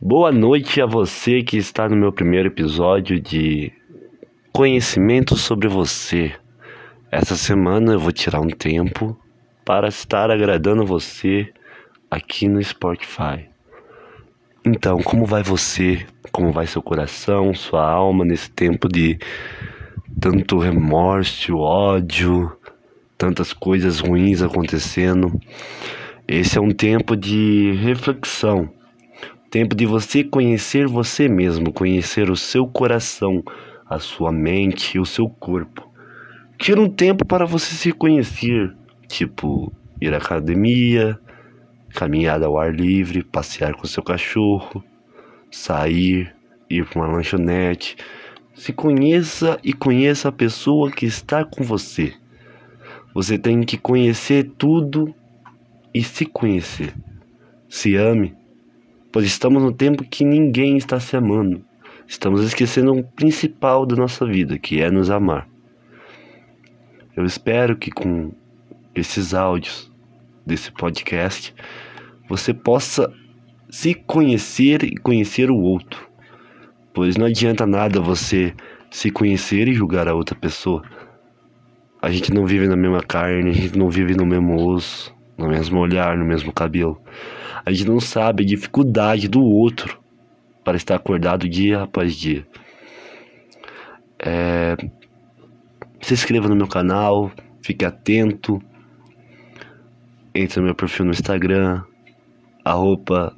Boa noite a você que está no meu primeiro episódio de Conhecimento sobre você. Essa semana eu vou tirar um tempo para estar agradando você aqui no Spotify. Então, como vai você? Como vai seu coração, sua alma nesse tempo de tanto remorso, ódio, tantas coisas ruins acontecendo? Esse é um tempo de reflexão Tempo de você conhecer você mesmo, conhecer o seu coração, a sua mente o seu corpo. Tira um tempo para você se conhecer, tipo ir à academia, caminhada ao ar livre, passear com seu cachorro, sair, ir para uma lanchonete. Se conheça e conheça a pessoa que está com você. Você tem que conhecer tudo e se conhecer. Se ame pois estamos no tempo que ninguém está se amando. Estamos esquecendo o principal da nossa vida, que é nos amar. Eu espero que com esses áudios desse podcast você possa se conhecer e conhecer o outro. Pois não adianta nada você se conhecer e julgar a outra pessoa. A gente não vive na mesma carne, a gente não vive no mesmo osso, no mesmo olhar, no mesmo cabelo. A gente não sabe a dificuldade do outro para estar acordado dia após dia. É... Se inscreva no meu canal, fique atento. Entre no meu perfil no Instagram, arroba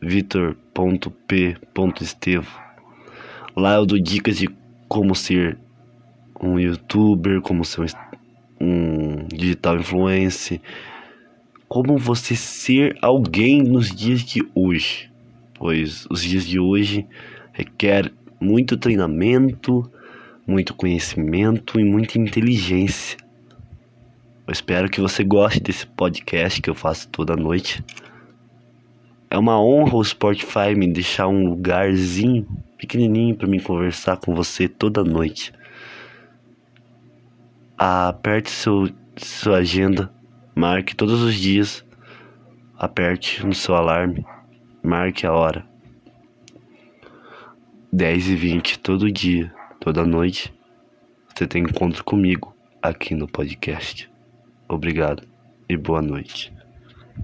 vitor.p.estevo. Lá eu dou dicas de como ser um youtuber, como ser um digital influencer, como você ser alguém nos dias de hoje, pois os dias de hoje requer muito treinamento, muito conhecimento e muita inteligência. Eu espero que você goste desse podcast que eu faço toda noite. É uma honra o Spotify me deixar um lugarzinho pequenininho para mim conversar com você toda noite. Aperte seu, sua agenda Marque todos os dias, aperte no seu alarme, marque a hora. 10 e 20 todo dia, toda noite, você tem encontro comigo aqui no podcast. Obrigado e boa noite.